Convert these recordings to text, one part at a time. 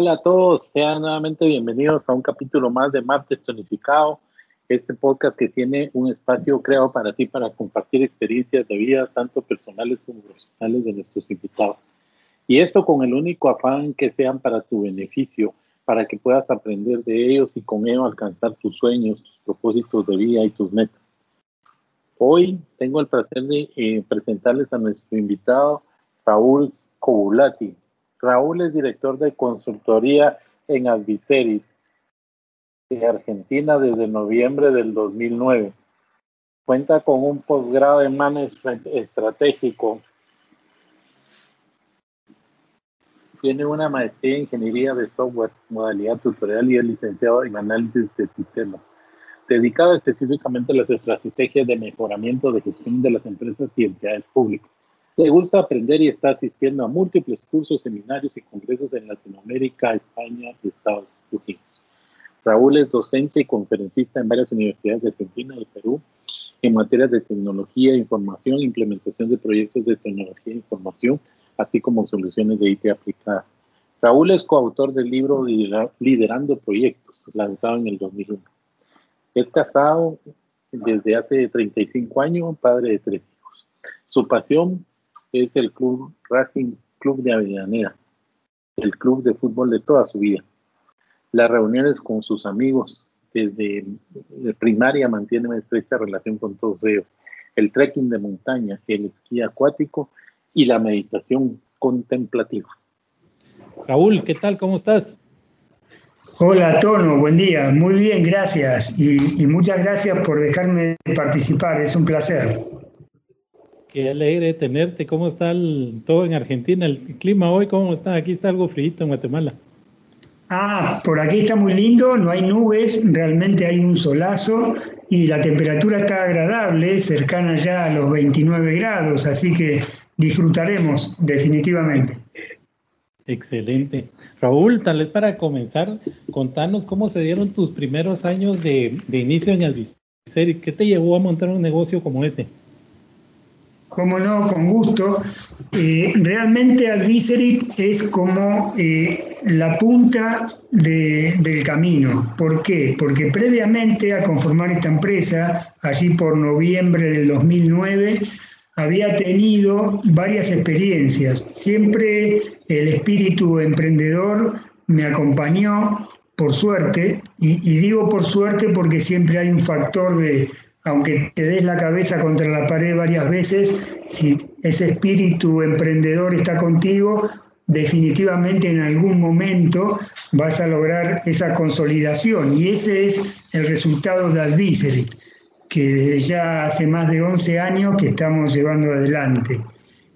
Hola a todos, sean nuevamente bienvenidos a un capítulo más de Martes Tonificado, este podcast que tiene un espacio creado para ti para compartir experiencias de vida, tanto personales como profesionales de nuestros invitados. Y esto con el único afán que sean para tu beneficio, para que puedas aprender de ellos y con ello alcanzar tus sueños, tus propósitos de vida y tus metas. Hoy tengo el placer de eh, presentarles a nuestro invitado, Raúl Cobulati. Raúl es director de consultoría en Adviserit de Argentina desde noviembre del 2009. Cuenta con un posgrado en management estratégico. Tiene una maestría en ingeniería de software, modalidad tutorial y es licenciado en análisis de sistemas, dedicado específicamente a las estrategias de mejoramiento de gestión de las empresas y entidades públicas. Le gusta aprender y está asistiendo a múltiples cursos, seminarios y congresos en Latinoamérica, España y Estados Unidos. Raúl es docente y conferencista en varias universidades de Argentina y Perú en materias de tecnología, información, implementación de proyectos de tecnología e información, así como soluciones de IT aplicadas. Raúl es coautor del libro Liderando Proyectos, lanzado en el 2001. Es casado desde hace 35 años, padre de tres hijos. Su pasión es el club Racing Club de Avellaneda, el club de fútbol de toda su vida. Las reuniones con sus amigos desde primaria mantienen una estrecha relación con todos ellos. El trekking de montaña, el esquí acuático y la meditación contemplativa. Raúl, ¿qué tal? ¿Cómo estás? Hola, Tono, buen día. Muy bien, gracias. Y, y muchas gracias por dejarme participar. Es un placer. Qué alegre tenerte. ¿Cómo está todo en Argentina? ¿El clima hoy cómo está? Aquí está algo frío en Guatemala. Ah, por aquí está muy lindo, no hay nubes, realmente hay un solazo y la temperatura está agradable, cercana ya a los 29 grados, así que disfrutaremos definitivamente. Excelente. Raúl, tal vez para comenzar, contanos cómo se dieron tus primeros años de, inicio en y ¿Qué te llevó a montar un negocio como este? Cómo no, con gusto. Eh, realmente Adviserit es como eh, la punta del camino. ¿Por qué? Porque previamente a conformar esta empresa, allí por noviembre del 2009, había tenido varias experiencias. Siempre el espíritu emprendedor me acompañó, por suerte, y digo por suerte porque siempre hay un factor de aunque te des la cabeza contra la pared varias veces, si ese espíritu emprendedor está contigo, definitivamente en algún momento vas a lograr esa consolidación. Y ese es el resultado de Adviserit, que ya hace más de 11 años que estamos llevando adelante.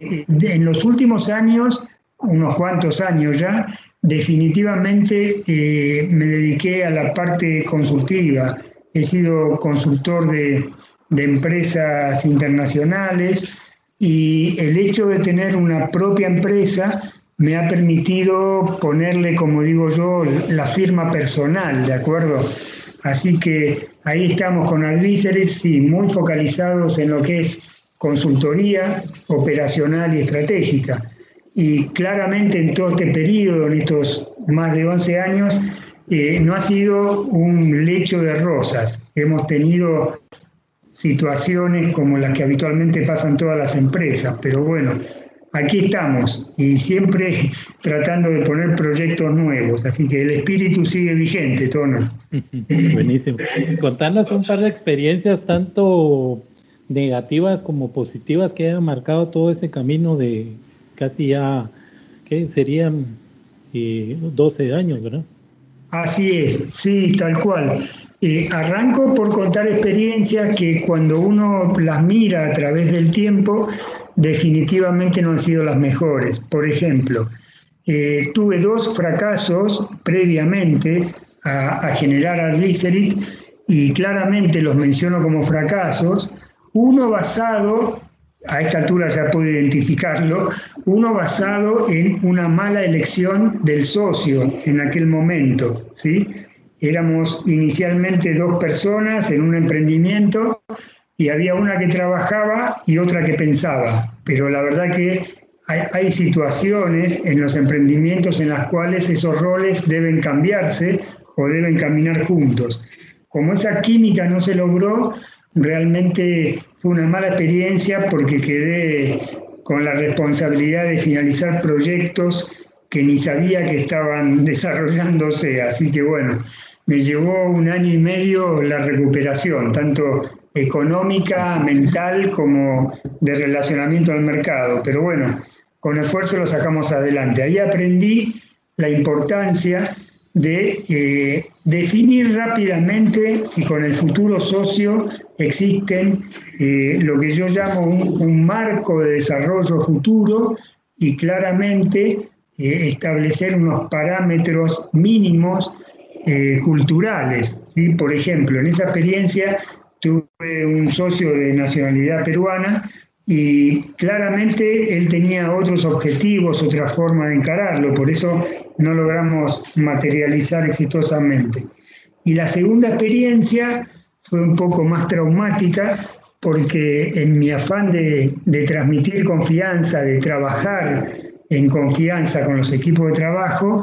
En los últimos años, unos cuantos años ya, definitivamente eh, me dediqué a la parte consultiva he sido consultor de, empresas internacionales y el hecho de tener una propia empresa me ha permitido ponerle, como digo yo, la firma personal, ¿de acuerdo? Así que ahí estamos con Advisories, sí, muy focalizados en lo que es consultoría operacional y estratégica. Y claramente en todo este periodo, en estos más de 11 años, no ha sido un lecho de rosas. Hemos tenido situaciones como las que habitualmente pasan todas las empresas, pero bueno, aquí estamos y siempre tratando de poner proyectos nuevos, así que el espíritu sigue vigente, Tono. Buenísimo. Contanos un par de experiencias, tanto negativas como positivas, que hayan marcado todo ese camino de casi ya, ¿qué serían? 12 eh, años, ¿verdad? Así es, sí, tal cual. Eh, arranco por contar experiencias que cuando uno las mira a través del tiempo, definitivamente no han sido las mejores. Por ejemplo, eh, tuve dos fracasos previamente a, a generar y claramente los menciono como fracasos. Uno basado a esta altura ya puedo identificarlo, uno basado en una mala elección del socio en aquel momento. ¿sí? Éramos inicialmente dos personas en un emprendimiento y había una que trabajaba y otra que pensaba, pero la verdad que hay, situaciones en los emprendimientos en las cuales esos roles deben cambiarse o deben caminar juntos. Como esa química no se logró, realmente fue una mala experiencia porque quedé con la responsabilidad de finalizar proyectos que ni sabía que estaban desarrollándose. Así que bueno, me llevó un año y medio la recuperación, tanto económica, mental, como de relacionamiento al mercado. Pero bueno, con esfuerzo lo sacamos adelante. Ahí aprendí la importancia de eh, definir rápidamente si con el futuro socio existen eh, lo que yo llamo un, marco de desarrollo futuro y claramente eh, establecer unos parámetros mínimos culturales. ¿sí? Por ejemplo, en esa experiencia tuve un socio de nacionalidad peruana y claramente él tenía otros objetivos, otra forma de encararlo, por eso no logramos materializar exitosamente. Y la segunda experiencia fue un poco más traumática porque en mi afán de, transmitir confianza, de trabajar en confianza con los equipos de trabajo,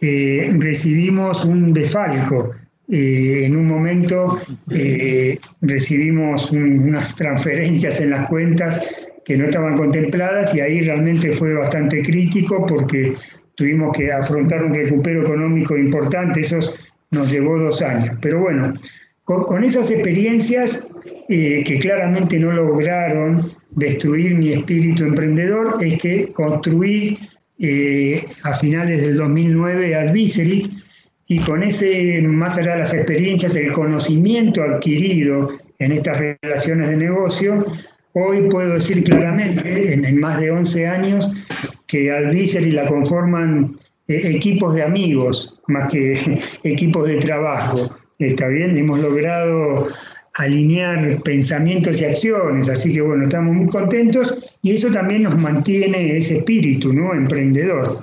eh, recibimos un defalco eh, en un momento eh, recibimos unas transferencias en las cuentas que no estaban contempladas y ahí realmente fue bastante crítico porque tuvimos que afrontar un recupero económico importante, eso nos llevó dos años. Pero bueno, con, esas experiencias eh, que claramente no lograron destruir mi espíritu emprendedor, es que construí a finales del 2009 Advisory, y con ese, más allá de las experiencias, el conocimiento adquirido en estas relaciones de negocio, hoy puedo decir claramente, en, más de 11 años, que y la conforman eh, equipos de amigos más que equipos de trabajo. Está bien, hemos logrado alinear pensamientos y acciones, así que bueno, estamos muy contentos y eso también nos mantiene ese espíritu, ¿no? Emprendedor.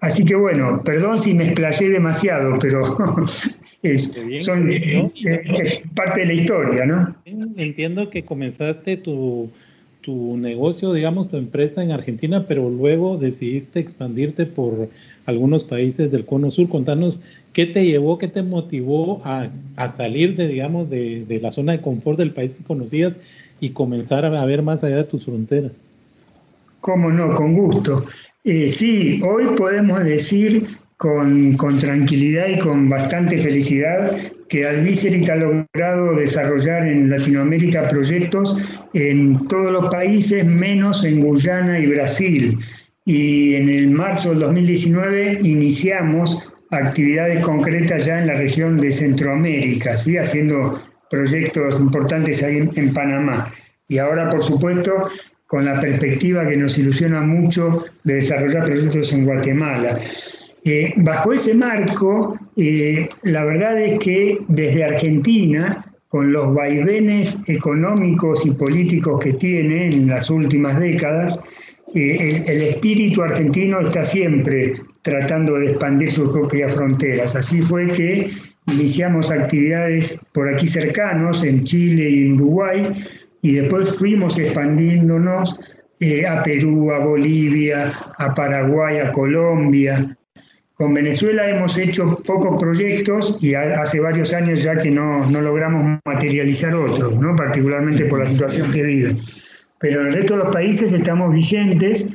Así que bueno, perdón si me explayé demasiado, pero es, son eh, eh, parte de la historia, ¿no? Entiendo que comenzaste tu, negocio, digamos, tu empresa en Argentina, pero luego decidiste expandirte por algunos países del Cono Sur. Contanos qué te llevó, qué te motivó a, salir de, digamos, de, de, la zona de confort del país que conocías y comenzar a ver más allá de tus fronteras. Cómo no, con gusto. Eh, sí, hoy podemos decir con, tranquilidad y con bastante felicidad que Adviserit ha logrado desarrollar en Latinoamérica proyectos en todos los países, menos en Guyana y Brasil. Y en el marzo del 2019 iniciamos actividades concretas ya en la región de Centroamérica, ¿sí? haciendo proyectos importantes ahí en Panamá. Y ahora, por supuesto, con la perspectiva que nos ilusiona mucho de desarrollar proyectos en Guatemala. Eh, bajo ese marco, eh, la verdad es que desde Argentina, con los vaivenes económicos y políticos que tiene en las últimas décadas, eh, el, espíritu argentino está siempre tratando de expandir sus propias fronteras. Así fue que iniciamos actividades por aquí cercanos, en Chile y en Uruguay, y después fuimos expandiéndonos eh, a Perú, a Bolivia, a Paraguay, a Colombia. Con Venezuela hemos hecho pocos proyectos y hace varios años ya que no, no logramos materializar otros, ¿no? particularmente por la situación que vive. Pero en el resto de los países estamos vigentes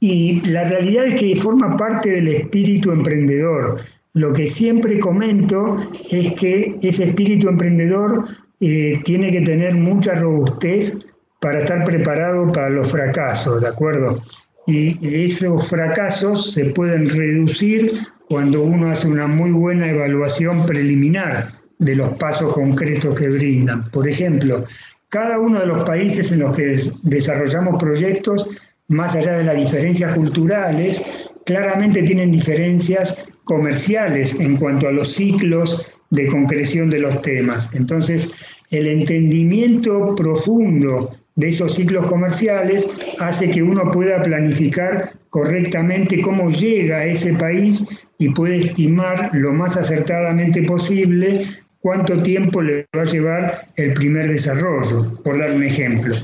y la realidad es que forma parte del espíritu emprendedor. Lo que siempre comento es que ese espíritu emprendedor eh, tiene que tener mucha robustez para estar preparado para los fracasos, ¿de acuerdo? Y esos fracasos se pueden reducir cuando uno hace una muy buena evaluación preliminar de los pasos concretos que brindan. Por ejemplo, cada uno de los países en los que desarrollamos proyectos, más allá de las diferencias culturales, claramente tienen diferencias comerciales en cuanto a los ciclos de concreción de los temas. Entonces, el entendimiento profundo de esos ciclos comerciales hace que uno pueda planificar correctamente cómo llega a ese país y puede estimar lo más acertadamente posible cuánto tiempo le va a llevar el primer desarrollo, por dar un ejemplo.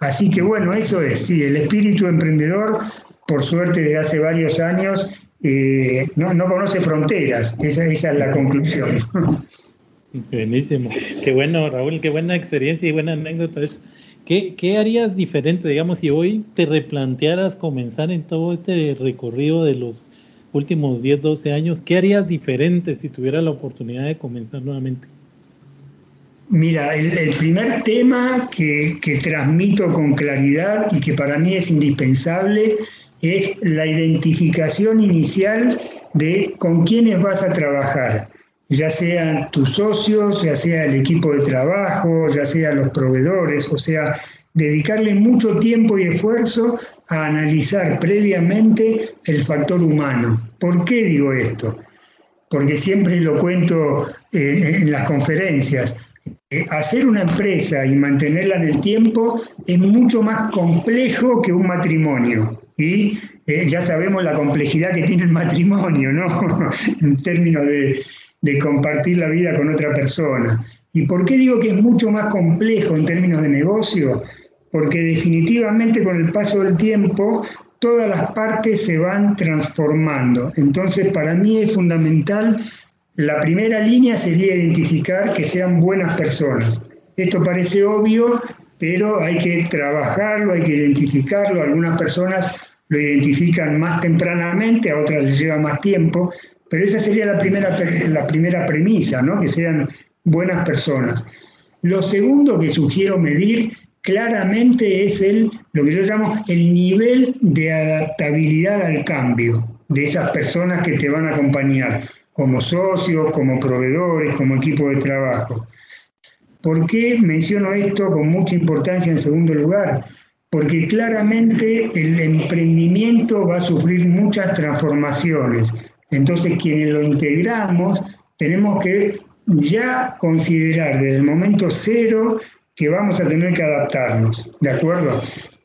Así que bueno, eso es, sí, el espíritu emprendedor por suerte desde hace varios años, eh, no, conoce fronteras. Esa, es la conclusión. Buenísimo. Qué bueno, Raúl, qué buena experiencia y buena anécdota. ¿Qué, ¿Qué harías diferente, digamos, si hoy te replantearas comenzar en todo este recorrido de los últimos 10, 12 años? ¿Qué harías diferente si tuvieras la oportunidad de comenzar nuevamente? Mira, el, primer tema que, que, transmito con claridad y que para mí es indispensable es la identificación inicial de con quiénes vas a trabajar, ya sean tus socios, ya sea el equipo de trabajo, ya sean los proveedores, o sea, dedicarle mucho tiempo y esfuerzo a analizar previamente el factor humano. ¿Por qué digo esto? Porque siempre lo cuento eh, en las conferencias eh, hacer una empresa y mantenerla en el tiempo es mucho más complejo que un matrimonio. Y eh, ya sabemos la complejidad que tiene el matrimonio, ¿no? en términos de, de compartir la vida con otra persona. ¿Y por qué digo que es mucho más complejo en términos de negocio? Porque definitivamente con el paso del tiempo todas las partes se van transformando. Entonces, para mí es fundamental la primera línea sería identificar que sean buenas personas. Esto parece obvio, pero hay que trabajarlo, hay que identificarlo. Algunas personas lo identifican más tempranamente, a otras les lleva más tiempo, pero esa sería la primera, la primera premisa, ¿no? que sean buenas personas. Lo segundo que sugiero medir claramente es el, lo que yo llamo el nivel de adaptabilidad al cambio de esas personas que te van a acompañar como socios, como proveedores, como equipo de trabajo. ¿Por qué menciono esto con mucha importancia en segundo lugar? Porque claramente el emprendimiento va a sufrir muchas transformaciones. Entonces, quienes lo integramos, tenemos que ya considerar desde el momento cero que vamos a tener que adaptarnos, ¿de acuerdo?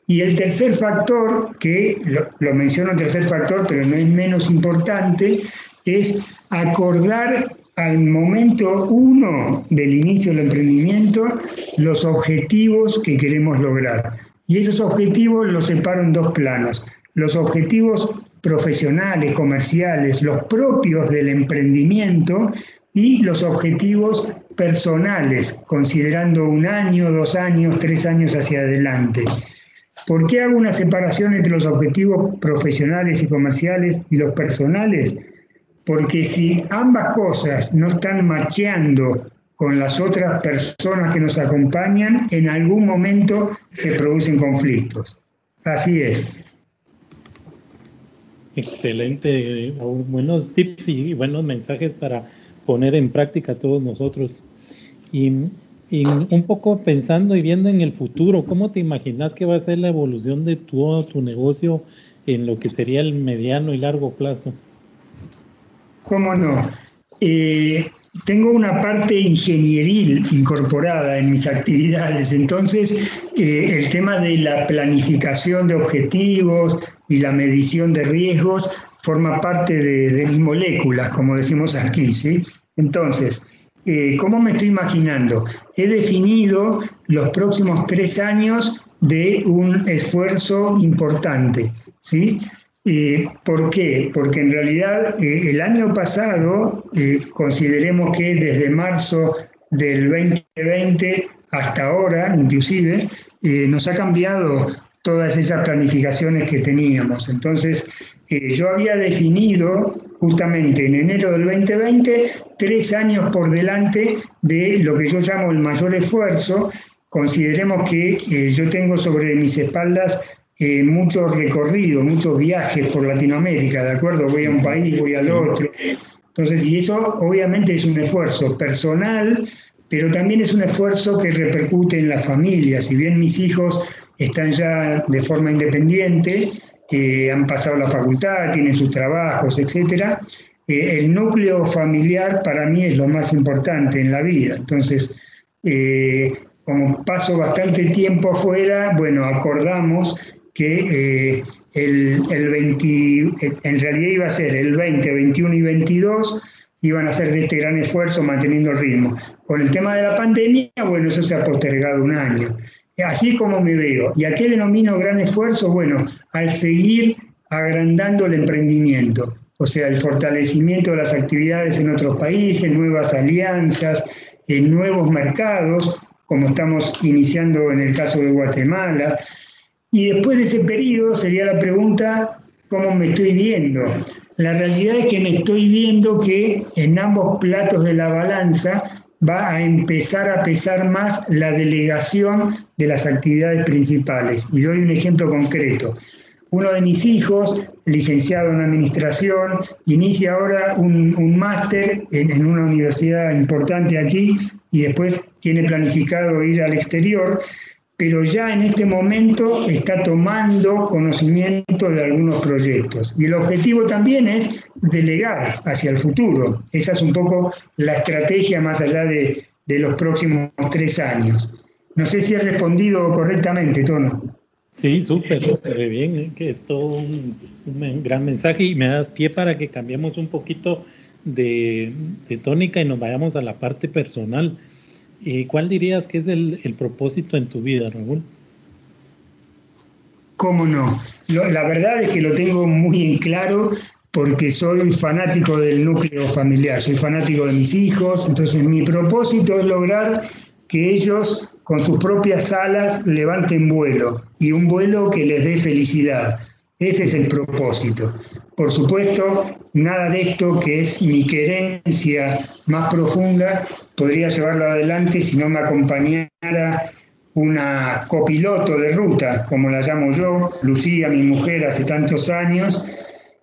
Y el tercer factor, que lo, menciono el tercer factor, pero no es menos importante, es acordar al momento uno del inicio del emprendimiento los objetivos que queremos lograr. Y esos objetivos los separo en dos planos. Los objetivos profesionales, comerciales, los propios del emprendimiento y los objetivos personales, considerando un año, dos años, tres años hacia adelante. ¿Por qué hago una separación entre los objetivos profesionales y comerciales y los personales? Porque si ambas cosas no están macheando con las otras personas que nos acompañan, en algún momento se producen conflictos. Así es. Excelente, buenos tips y buenos mensajes para poner en práctica todos nosotros. Y, y, un poco pensando y viendo en el futuro, ¿cómo te imaginas que va a ser la evolución de todo tu negocio en lo que sería el mediano y largo plazo? ¿Cómo no? Eh, tengo una parte ingenieril incorporada en mis actividades, entonces eh, el tema de la planificación de objetivos y la medición de riesgos forma parte de, mis moléculas, como decimos aquí, ¿sí? Entonces, eh, ¿cómo me estoy imaginando? He definido los próximos tres años de un esfuerzo importante, ¿sí? ¿Por qué? Porque en realidad eh, el año pasado, eh, consideremos que desde marzo del 2020 hasta ahora, inclusive, eh, nos ha cambiado todas esas planificaciones que teníamos. Entonces, yo había definido justamente en enero del 2020 tres años por delante de lo que yo llamo el mayor esfuerzo. Consideremos que yo tengo sobre mis espaldas eh, mucho recorrido, muchos viajes por Latinoamérica, ¿de acuerdo? Voy a un país, voy al otro. Entonces, y eso obviamente es un esfuerzo personal, pero también es un esfuerzo que repercute en la familia. Si bien mis hijos están ya de forma independiente, eh, han pasado la facultad, tienen sus trabajos, etc., eh, el núcleo familiar para mí es lo más importante en la vida. Entonces, como paso bastante tiempo afuera, bueno, acordamos que eh, el, el 20, en realidad iba a ser el 20, 21 y 22 iban a hacer de este gran esfuerzo manteniendo el ritmo. Con el tema de la pandemia, bueno, eso se ha postergado un año. Así como me veo. ¿Y a qué denomino gran esfuerzo? Bueno, al seguir agrandando el emprendimiento, o sea, el fortalecimiento de las actividades en otros países, nuevas alianzas, en nuevos mercados, como estamos iniciando en el caso de Guatemala. Y después de ese periodo sería la pregunta, ¿cómo me estoy viendo? La realidad es que me estoy viendo que en ambos platos de la balanza va a empezar a pesar más la delegación de las actividades principales. Y doy un ejemplo concreto. Uno de mis hijos, licenciado en administración, inicia ahora un, máster en, una universidad importante aquí y después tiene planificado ir al exterior, pero ya en este momento está tomando conocimiento de algunos proyectos. Y el objetivo también es delegar hacia el futuro. Esa es un poco la estrategia más allá de, de los próximos tres años. No sé si he respondido correctamente, Tono. Sí, súper, súper bien, ¿eh? que es todo un, gran mensaje y me das pie para que cambiemos un poquito de, tónica y nos vayamos a la parte personal. ¿Y ¿Cuál dirías que es el, propósito en tu vida, Raúl? ¿Cómo no? la verdad es que lo tengo muy en claro porque soy fanático del núcleo familiar, soy fanático de mis hijos, entonces mi propósito es lograr que ellos con sus propias alas levanten vuelo y un vuelo que les dé felicidad. Ese es el propósito. Por supuesto, nada de esto que es mi querencia más profunda podría llevarlo adelante si no me acompañara una copiloto de ruta, como la llamo yo, Lucía, mi mujer, hace tantos años,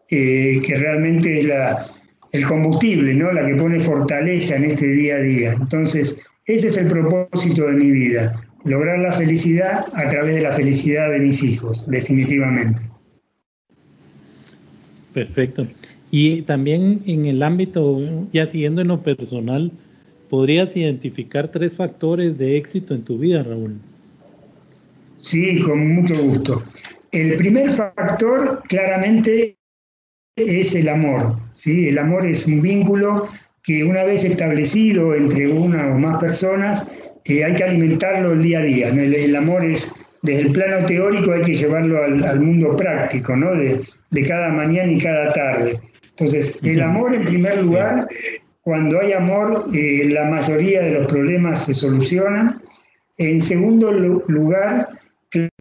eh, que realmente es la, el combustible, ¿no? la que pone fortaleza en este día a día. Entonces, ese es el propósito de mi vida, lograr la felicidad a través de la felicidad de mis hijos, definitivamente. Perfecto. Y también en el ámbito, ya siguiendo en lo personal, ¿podrías identificar tres factores de éxito en tu vida, Raúl? Sí, con mucho gusto. El primer factor claramente es el amor. ¿sí? El amor es un vínculo que una vez establecido entre una o más personas, eh, hay que alimentarlo el día a día. El, amor es, desde el plano teórico hay que llevarlo al, mundo práctico, ¿no? De, cada mañana y cada tarde. Entonces, el amor en primer lugar, cuando hay amor, eh, la mayoría de los problemas se solucionan. En segundo lugar,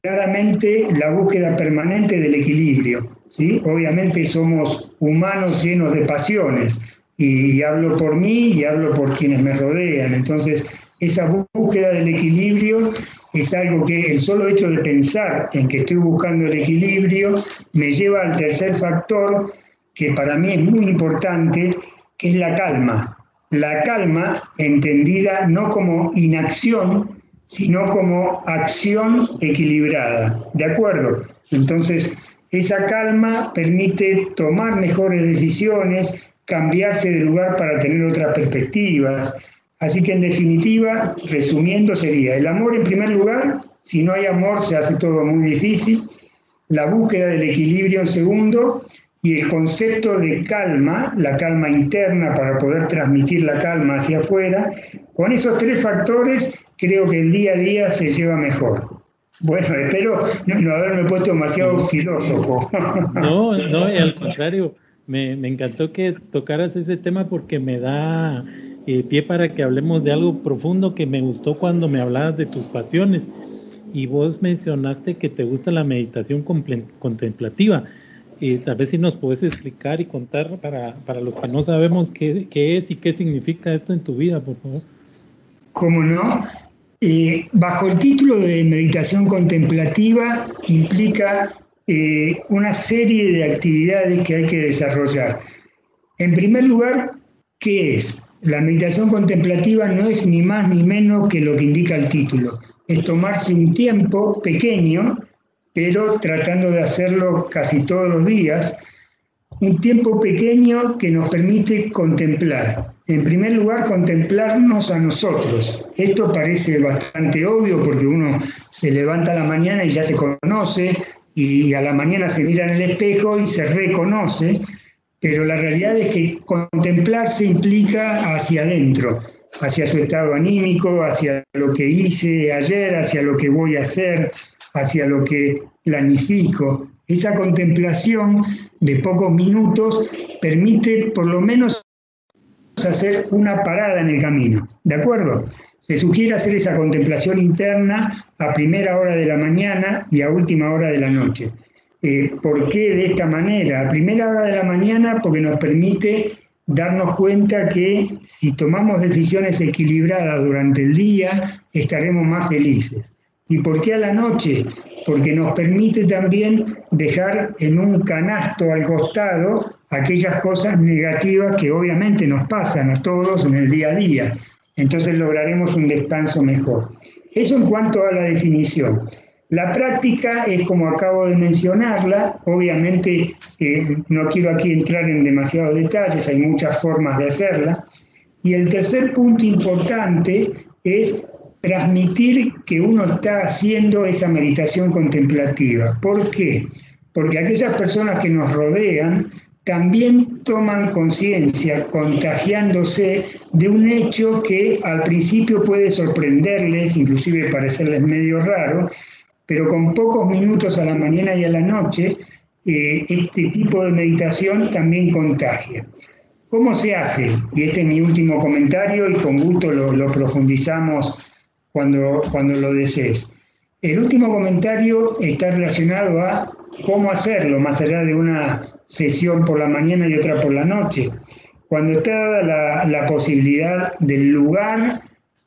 claramente la búsqueda permanente del equilibrio. ¿sí? Obviamente somos humanos llenos de pasiones, y, hablo por mí y hablo por quienes me rodean. Entonces, esa búsqueda del equilibrio es algo que el solo hecho de pensar en que estoy buscando el equilibrio me lleva al tercer factor que para mí es muy importante, que es la calma. La calma entendida no como inacción, sino como acción equilibrada. ¿De acuerdo? Entonces, esa calma permite tomar mejores decisiones, cambiarse de lugar para tener otras perspectivas. Así que en definitiva, resumiendo, sería el amor en primer lugar, si no hay amor se hace todo muy difícil, la búsqueda del equilibrio en segundo y el concepto de calma, la calma interna para poder transmitir la calma hacia afuera, con esos tres factores creo que el día a día se lleva mejor. Bueno, espero no, haberme puesto demasiado filósofo. No, no, al contrario me, encantó que tocaras ese tema porque me da eh, pie para que hablemos de algo profundo que me gustó cuando me hablabas de tus pasiones. Y vos mencionaste que te gusta la meditación contemplativa. Y tal vez si nos puedes explicar y contar para, para los que no sabemos qué, qué, es y qué significa esto en tu vida, por favor. ¿Cómo no? Eh, bajo el título de meditación contemplativa implica eh, una serie de actividades que hay que desarrollar. En primer lugar, ¿qué es? La meditación contemplativa no es ni más ni menos que lo que indica el título. Es tomarse un tiempo pequeño, pero tratando de hacerlo casi todos los días, un tiempo pequeño que nos permite contemplar. En primer lugar, contemplarnos a nosotros. Esto parece bastante obvio porque uno se levanta a la mañana y ya se conoce, y a la mañana se mira en el espejo y se reconoce, pero la realidad es que contemplarse implica hacia adentro, hacia su estado anímico, hacia lo que hice ayer, hacia lo que voy a hacer, hacia lo que planifico. Esa contemplación de pocos minutos permite por lo menos hacer una parada en el camino, ¿de acuerdo? Se sugiere hacer esa contemplación interna a primera hora de la mañana y a última hora de la noche. Eh, ¿Por qué de esta manera? A primera hora de la mañana porque nos permite darnos cuenta que si tomamos decisiones equilibradas durante el día, estaremos más felices. ¿Y por qué a la noche? Porque nos permite también dejar en un canasto al costado aquellas cosas negativas que obviamente nos pasan a todos en el día a día. Entonces lograremos un descanso mejor. Eso en cuanto a la definición. La práctica es como acabo de mencionarla, obviamente eh, no quiero aquí entrar en demasiados detalles, hay muchas formas de hacerla. Y el tercer punto importante es transmitir que uno está haciendo esa meditación contemplativa. ¿Por qué? Porque aquellas personas que nos rodean también toman conciencia, contagiándose de un hecho que al principio puede sorprenderles, inclusive parecerles medio raro, pero con pocos minutos a la mañana y a la noche, eh, este tipo de meditación también contagia. ¿Cómo se hace? Y este es mi último comentario y con gusto lo, profundizamos cuando, cuando lo desees. El último comentario está relacionado a cómo hacerlo, más allá de una sesión por la mañana y otra por la noche. Cuando está dada la, posibilidad del lugar,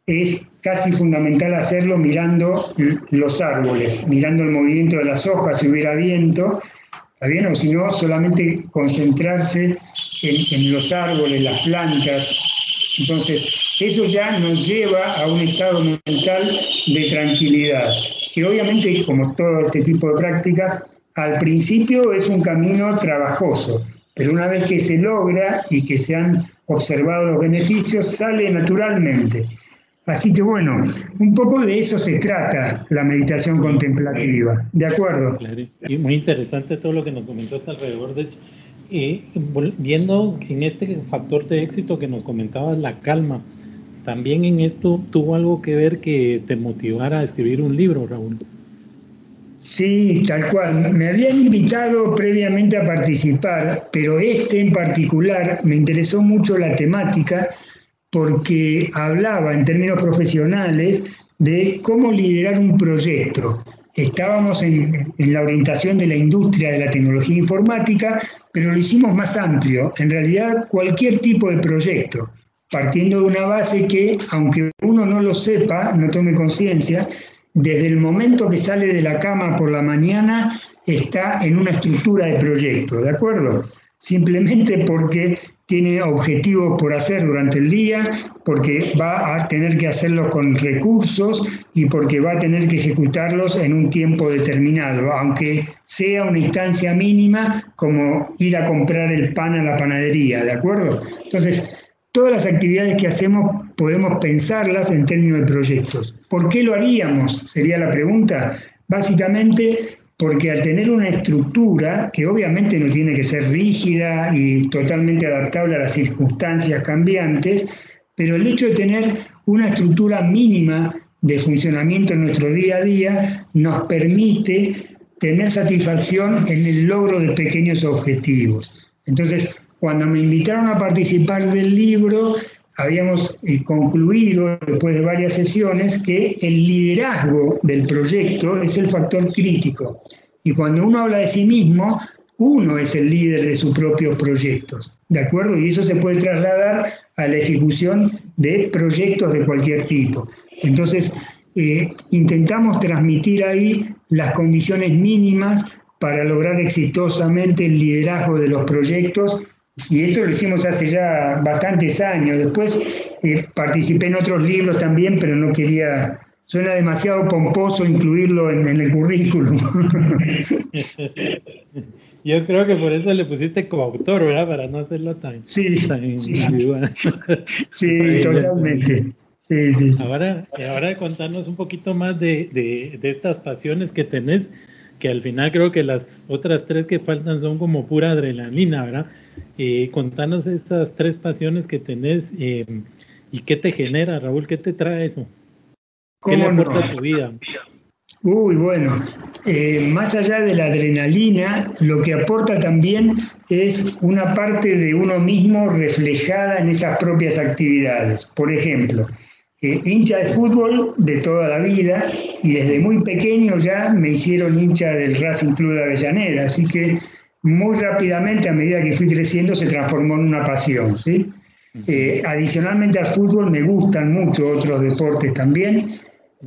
es casi fundamental hacerlo mirando los árboles, mirando el movimiento de las hojas si hubiera viento, ¿está bien? O si no, solamente concentrarse en, los árboles, las plantas. Entonces, eso ya nos lleva a un estado mental de tranquilidad, que obviamente, como todo este tipo de prácticas, al principio es un camino trabajoso, pero una vez que se logra y que se han observado los beneficios, sale naturalmente. Así que bueno, un poco de eso se trata la meditación contemplativa, ¿de acuerdo? Muy interesante todo lo que nos comentaste alrededor de eso. Y viendo en este factor de éxito que nos comentabas, la calma, también en esto tuvo algo que ver que te motivara a escribir un libro, Raúl. Sí, tal cual. Me habían invitado previamente a participar, pero este en particular me interesó mucho la temática porque hablaba en términos profesionales de cómo liderar un proyecto. Estábamos en, la orientación de la industria de la tecnología informática, pero lo hicimos más amplio, en realidad cualquier tipo de proyecto, partiendo de una base que, aunque uno no lo sepa, no tome conciencia, desde el momento que sale de la cama por la mañana está en una estructura de proyecto, ¿de acuerdo? Simplemente porque tiene objetivos por hacer durante el día, porque va a tener que hacerlos con recursos y porque va a tener que ejecutarlos en un tiempo determinado, aunque sea una instancia mínima como ir a comprar el pan a la panadería, ¿de acuerdo? Entonces, todas las actividades que hacemos podemos pensarlas en términos de proyectos. ¿Por qué lo haríamos? Sería la pregunta. Básicamente porque al tener una estructura que obviamente no tiene que ser rígida y totalmente adaptable a las circunstancias cambiantes, pero el hecho de tener una estructura mínima de funcionamiento en nuestro día a día nos permite tener satisfacción en el logro de pequeños objetivos. Entonces, cuando me invitaron a participar del libro, habíamos concluido después de varias sesiones que el liderazgo del proyecto es el factor crítico. Y cuando uno habla de sí mismo, uno es el líder de sus propios proyectos. ¿De acuerdo? Y eso se puede trasladar a la ejecución de proyectos de cualquier tipo. Entonces, eh, intentamos transmitir ahí las condiciones mínimas para lograr exitosamente el liderazgo de los proyectos y esto lo hicimos hace ya bastantes años. Después eh, participé en otros libros también, pero no quería, suena demasiado pomposo incluirlo en, el currículum. Yo creo que por eso le pusiste coautor, ¿verdad? Para no hacerlo tan, sí, sí, totalmente. Sí, sí, Ahora, ahora contarnos un poquito más de, de, de estas pasiones que tenés, que al final creo que las otras tres que faltan son como pura adrenalina, ¿verdad? Eh, contanos esas tres pasiones que tenés eh, y qué te genera, Raúl, qué te trae eso. ¿Qué le aporta a tu vida? Uy, bueno, eh, más allá de la adrenalina, lo que aporta también es una parte de uno mismo reflejada en esas propias actividades. Por ejemplo, eh, hincha de fútbol de toda la vida y desde muy pequeño ya me hicieron hincha del Racing Club de Avellaneda, así que muy rápidamente a medida que fui creciendo se transformó en una pasión. ¿sí? Eh, adicionalmente al fútbol me gustan mucho otros deportes también,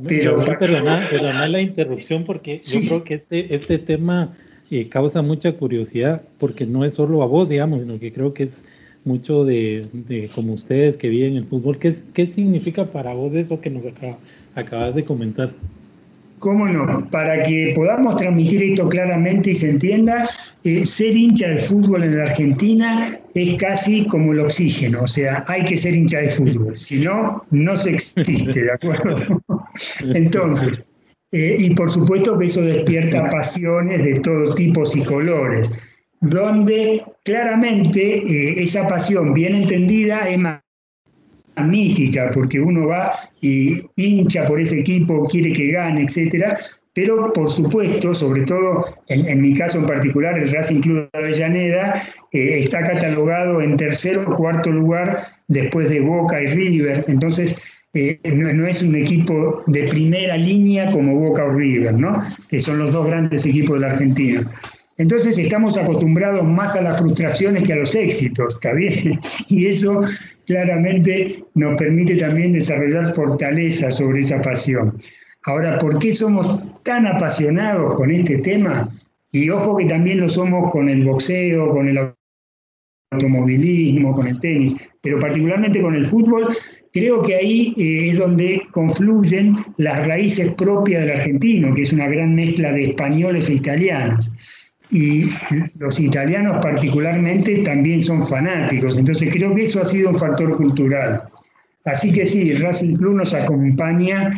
pero... Perdona, la interrupción porque yo creo que este, este tema eh, causa mucha curiosidad porque no es solo a vos, digamos, sino que creo que es mucho de, como ustedes que viven el fútbol. ¿Qué, ¿Qué significa para vos eso que nos acabas de comentar? ¿Cómo no? Para que podamos transmitir esto claramente y se entienda, eh, ser hincha de fútbol en la Argentina es casi como el oxígeno, o sea, hay que ser hincha de fútbol, si no, no se existe, ¿de acuerdo? Entonces, eh, y por supuesto que eso despierta pasiones de todos tipos y colores, donde claramente eh, esa pasión bien entendida es más magnífica, porque uno va y hincha por ese equipo, quiere que gane, etcétera, pero por supuesto, sobre todo en, mi caso en particular, el Racing Club de Avellaneda eh, está catalogado en tercer o cuarto lugar después de Boca y River, entonces eh, no, es un equipo de primera línea como Boca o River, ¿no? que son los dos grandes equipos de la Argentina. Entonces estamos acostumbrados más a las frustraciones que a los éxitos, ¿está bien? Y eso claramente nos permite también desarrollar fortaleza sobre esa pasión. Ahora, ¿por qué somos tan apasionados con este tema? Y ojo que también lo somos con el boxeo, con el automovilismo, con el tenis, pero particularmente con el fútbol, creo que ahí eh, es donde confluyen las raíces propias del argentino, que es una gran mezcla de españoles e italianos y los italianos particularmente también son fanáticos, entonces creo que eso ha sido un factor cultural. Así que sí, Racing Club nos acompaña.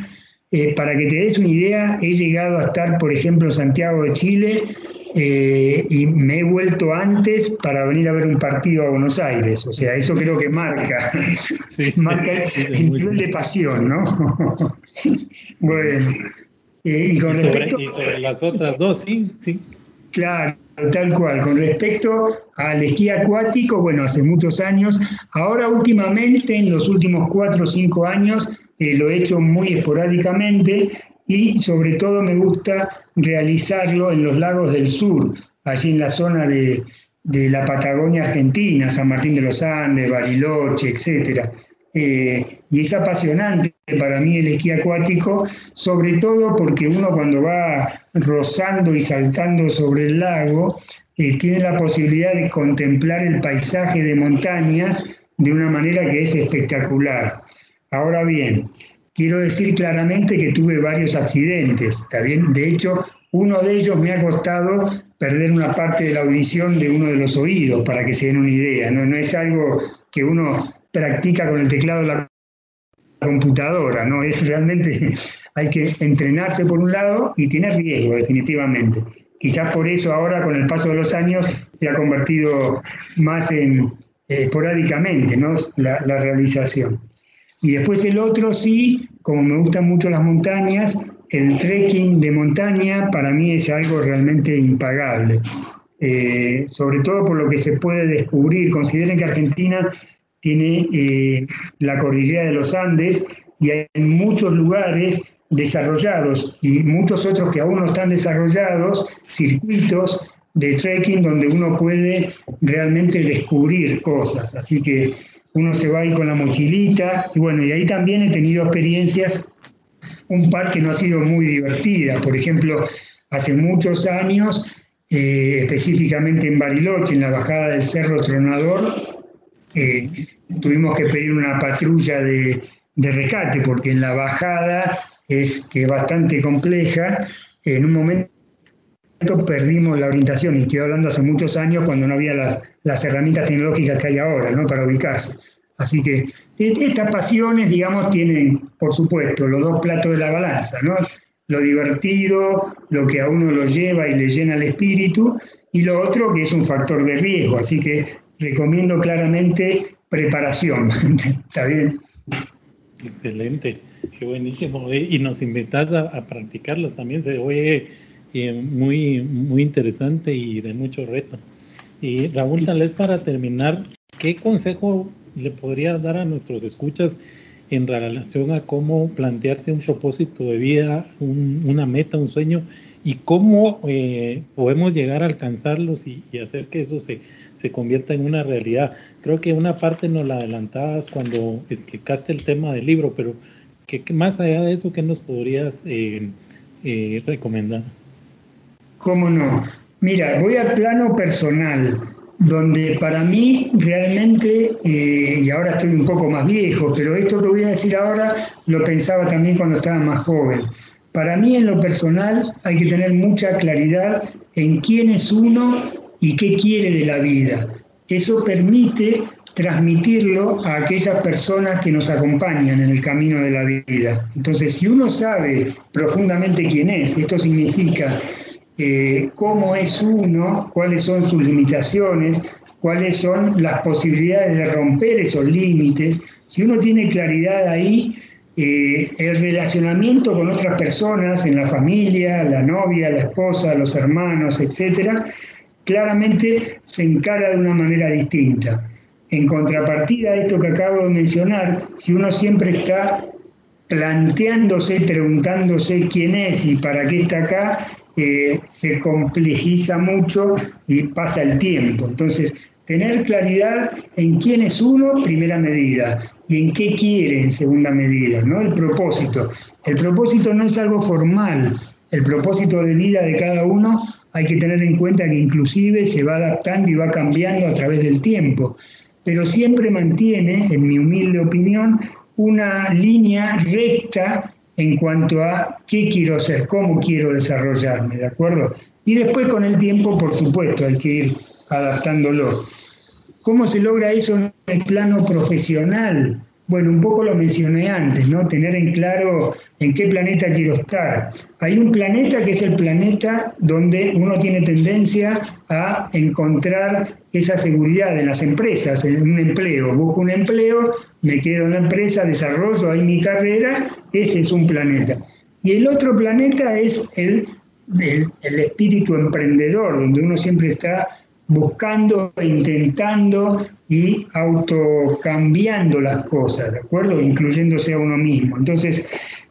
Eh, para que te des una idea, he llegado a estar, por ejemplo, en Santiago de Chile eh, y me he vuelto antes para venir a ver un partido a Buenos Aires. O sea, eso creo que marca, marca el nivel de pasión, ¿no? bueno. Eh, y, con sobre, y sobre las otras dos, sí, sí. Claro, tal cual. Con respecto al esquí acuático, bueno, hace muchos años. Ahora últimamente, en los últimos cuatro o cinco años, eh, lo he hecho muy esporádicamente y sobre todo me gusta realizarlo en los lagos del sur, allí en la zona de, la Patagonia Argentina, San Martín de los Andes, Bariloche, etcétera. Eh, y es apasionante para mí el esquí acuático, sobre todo porque uno cuando va rozando y saltando sobre el lago, eh, tiene la posibilidad de contemplar el paisaje de montañas de una manera que es espectacular. Ahora bien, quiero decir claramente que tuve varios accidentes, ¿está? De hecho, uno de ellos me ha costado perder una parte de la audición de uno de los oídos, para que se den una idea. No, no es algo que uno practica con el teclado de la computadora, ¿no? Es realmente, hay que entrenarse por un lado y tiene riesgo, definitivamente. Quizás por eso ahora, con el paso de los años, se ha convertido más en eh, esporádicamente, ¿no? La, realización. Y después el otro sí, como me gustan mucho las montañas, el trekking de montaña para mí es algo realmente impagable. Eh, sobre todo por lo que se puede descubrir. Consideren que Argentina tiene eh, la cordillera de los Andes y hay muchos lugares desarrollados y muchos otros que aún no están desarrollados, circuitos de trekking donde uno puede realmente descubrir cosas. Así que uno se va ahí con la mochilita y bueno, y ahí también he tenido experiencias, un par que no ha sido muy divertida. Por ejemplo, hace muchos años, eh, específicamente en Bariloche, en la bajada del Cerro Tronador, eh, tuvimos que pedir una patrulla de, rescate porque en la bajada es que bastante compleja. En un momento perdimos la orientación y estoy hablando hace muchos años cuando no había las, las herramientas tecnológicas que hay ahora ¿no? para ubicarse. Así que estas pasiones, digamos, tienen, por supuesto, los dos platos de la balanza, ¿no? Lo divertido, lo que a uno lo lleva y le llena el espíritu, y lo otro que es un factor de riesgo. Así que recomiendo claramente preparación. ¿Está bien? Excelente. qué buenísimo. Y nos invitas a, practicarlos también. Se oye eh, muy, muy interesante y de mucho reto. Y Raúl, tal vez para terminar, ¿qué consejo le podría dar a nuestros escuchas en relación a cómo plantearse un propósito de vida, una meta, un sueño y cómo eh, podemos llegar a alcanzarlos y, hacer que eso se, se, convierta en una realidad. Creo que una parte nos la adelantabas cuando explicaste el tema del libro, pero que, más allá de eso, ¿qué nos podrías eh, eh, recomendar? ¿Cómo no? Mira, voy al plano personal donde para mí realmente, y ahora estoy un poco más viejo, pero esto que voy a decir ahora lo pensaba también cuando estaba más joven. Para mí en lo personal hay que tener mucha claridad en quién es uno y qué quiere de la vida. Eso permite transmitirlo a aquellas personas que nos acompañan en el camino de la vida. Entonces, si uno sabe profundamente quién es, esto significa eh, cómo es uno, cuáles son sus limitaciones, cuáles son las posibilidades de romper esos límites. Si uno tiene claridad ahí, eh, el relacionamiento con otras personas en la familia, la novia, la esposa, los hermanos, etcétera, claramente se encara de una manera distinta. En contrapartida a esto que acabo de mencionar, si uno siempre está planteándose, preguntándose quién es y para qué está acá, se complejiza mucho y pasa el tiempo. Entonces, tener claridad en quién es uno, primera medida, y en qué quiere, en segunda medida, ¿no? El propósito. El propósito no es algo formal, el propósito de vida de cada uno hay que tener en cuenta que inclusive se va adaptando y va cambiando a través del tiempo, pero siempre mantiene, en mi humilde opinión, una línea recta en cuanto a qué quiero ser, cómo quiero desarrollarme, ¿de acuerdo? Y después con el tiempo, por supuesto, hay que ir adaptándolo. ¿Cómo se logra eso en el plano profesional? Bueno, un poco lo mencioné antes, ¿no? Tener en claro en qué planeta quiero estar. Hay un planeta que es el planeta donde uno tiene tendencia a encontrar esa seguridad en las empresas, en un empleo. Busco un empleo, me quedo en la empresa, desarrollo ahí mi carrera, ese es un planeta. Y el otro planeta es el, el, el espíritu emprendedor, donde uno siempre está buscando, intentando y autocambiando las cosas, ¿de acuerdo? Incluyéndose a uno mismo. Entonces,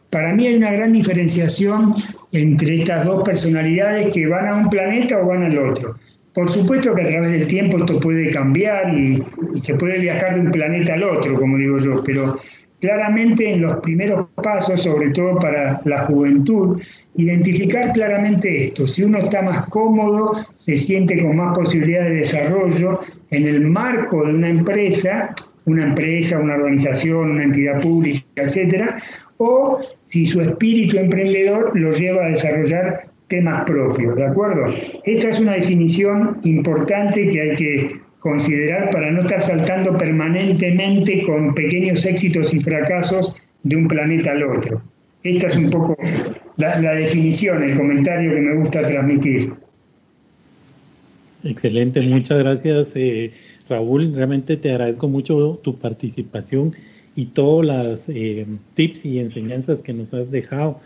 para mí hay una gran diferenciación entre estas dos personalidades que van a un planeta o van al otro. Por supuesto que a través del tiempo esto puede cambiar y se puede viajar de un planeta al otro, como digo yo, pero claramente en los primeros pasos, sobre todo para la juventud, identificar claramente esto. Si uno está más cómodo, se siente con más posibilidades de desarrollo en el marco de una empresa, una empresa, una organización, una entidad pública, etcétera, o si su espíritu emprendedor lo lleva a desarrollar temas propios, ¿de acuerdo? Esta es una definición importante que hay que considerar para no estar saltando permanentemente con pequeños éxitos y fracasos de un planeta al otro. Esta es un poco la, definición, el comentario que me gusta transmitir. Excelente, muchas gracias eh, Raúl. Realmente te agradezco mucho tu participación y todas las eh, tips y enseñanzas que nos has dejado.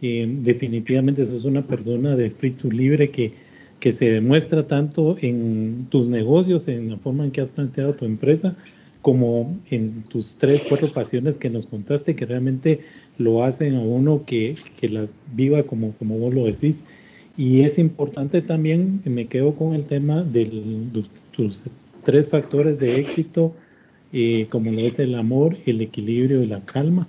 Eh, definitivamente sos una persona de espíritu libre que que se demuestra tanto en tus negocios, en la forma en que has planteado tu empresa, como en tus tres, cuatro pasiones que nos contaste, que realmente lo hacen a uno que, que la viva como, como vos lo decís. Y es importante también, me quedo con el tema de tus tres factores de éxito, eh, como lo es el amor, el equilibrio y la calma.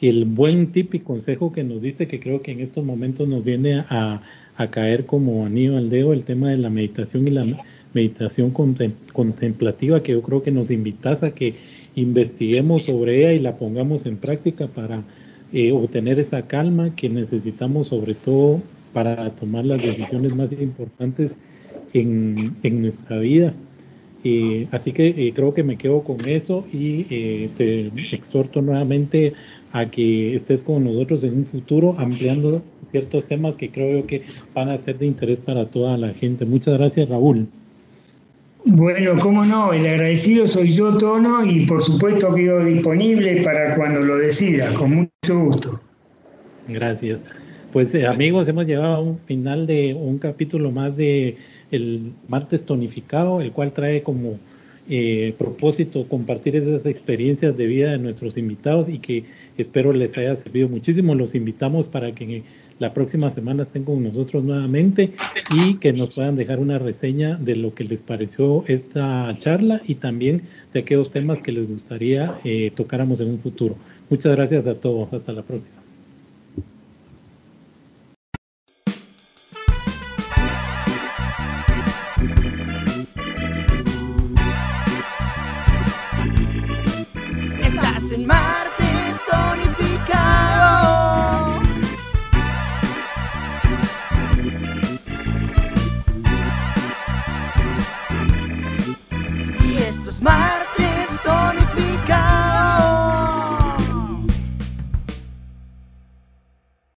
El buen tip y consejo que nos dice, que creo que en estos momentos nos viene a, a caer como anillo al dedo el tema de la meditación y la meditación contemplativa que yo creo que nos invitas a que investiguemos sobre ella y la pongamos en práctica para eh, obtener esa calma que necesitamos sobre todo para tomar las decisiones más importantes en, nuestra vida. Eh, así que eh, creo que me quedo con eso y te exhorto nuevamente a que estés con nosotros en un futuro ampliando ciertos temas que creo que van a ser de interés para toda la gente. Muchas gracias, Raúl. Bueno, cómo no, el agradecido soy yo, Tono, y por supuesto quedo disponible para cuando lo decida, con mucho gusto. Gracias. Pues eh, amigos, hemos llegado a un final de un capítulo más de el martes tonificado, el cual trae como eh, propósito compartir esas experiencias de vida de nuestros invitados y que espero les haya servido muchísimo. Los invitamos para que la próxima semana estén con nosotros nuevamente y que nos puedan dejar una reseña de lo que les pareció esta charla y también de aquellos temas que les gustaría eh, tocáramos en un futuro. Muchas gracias a todos. Hasta la próxima.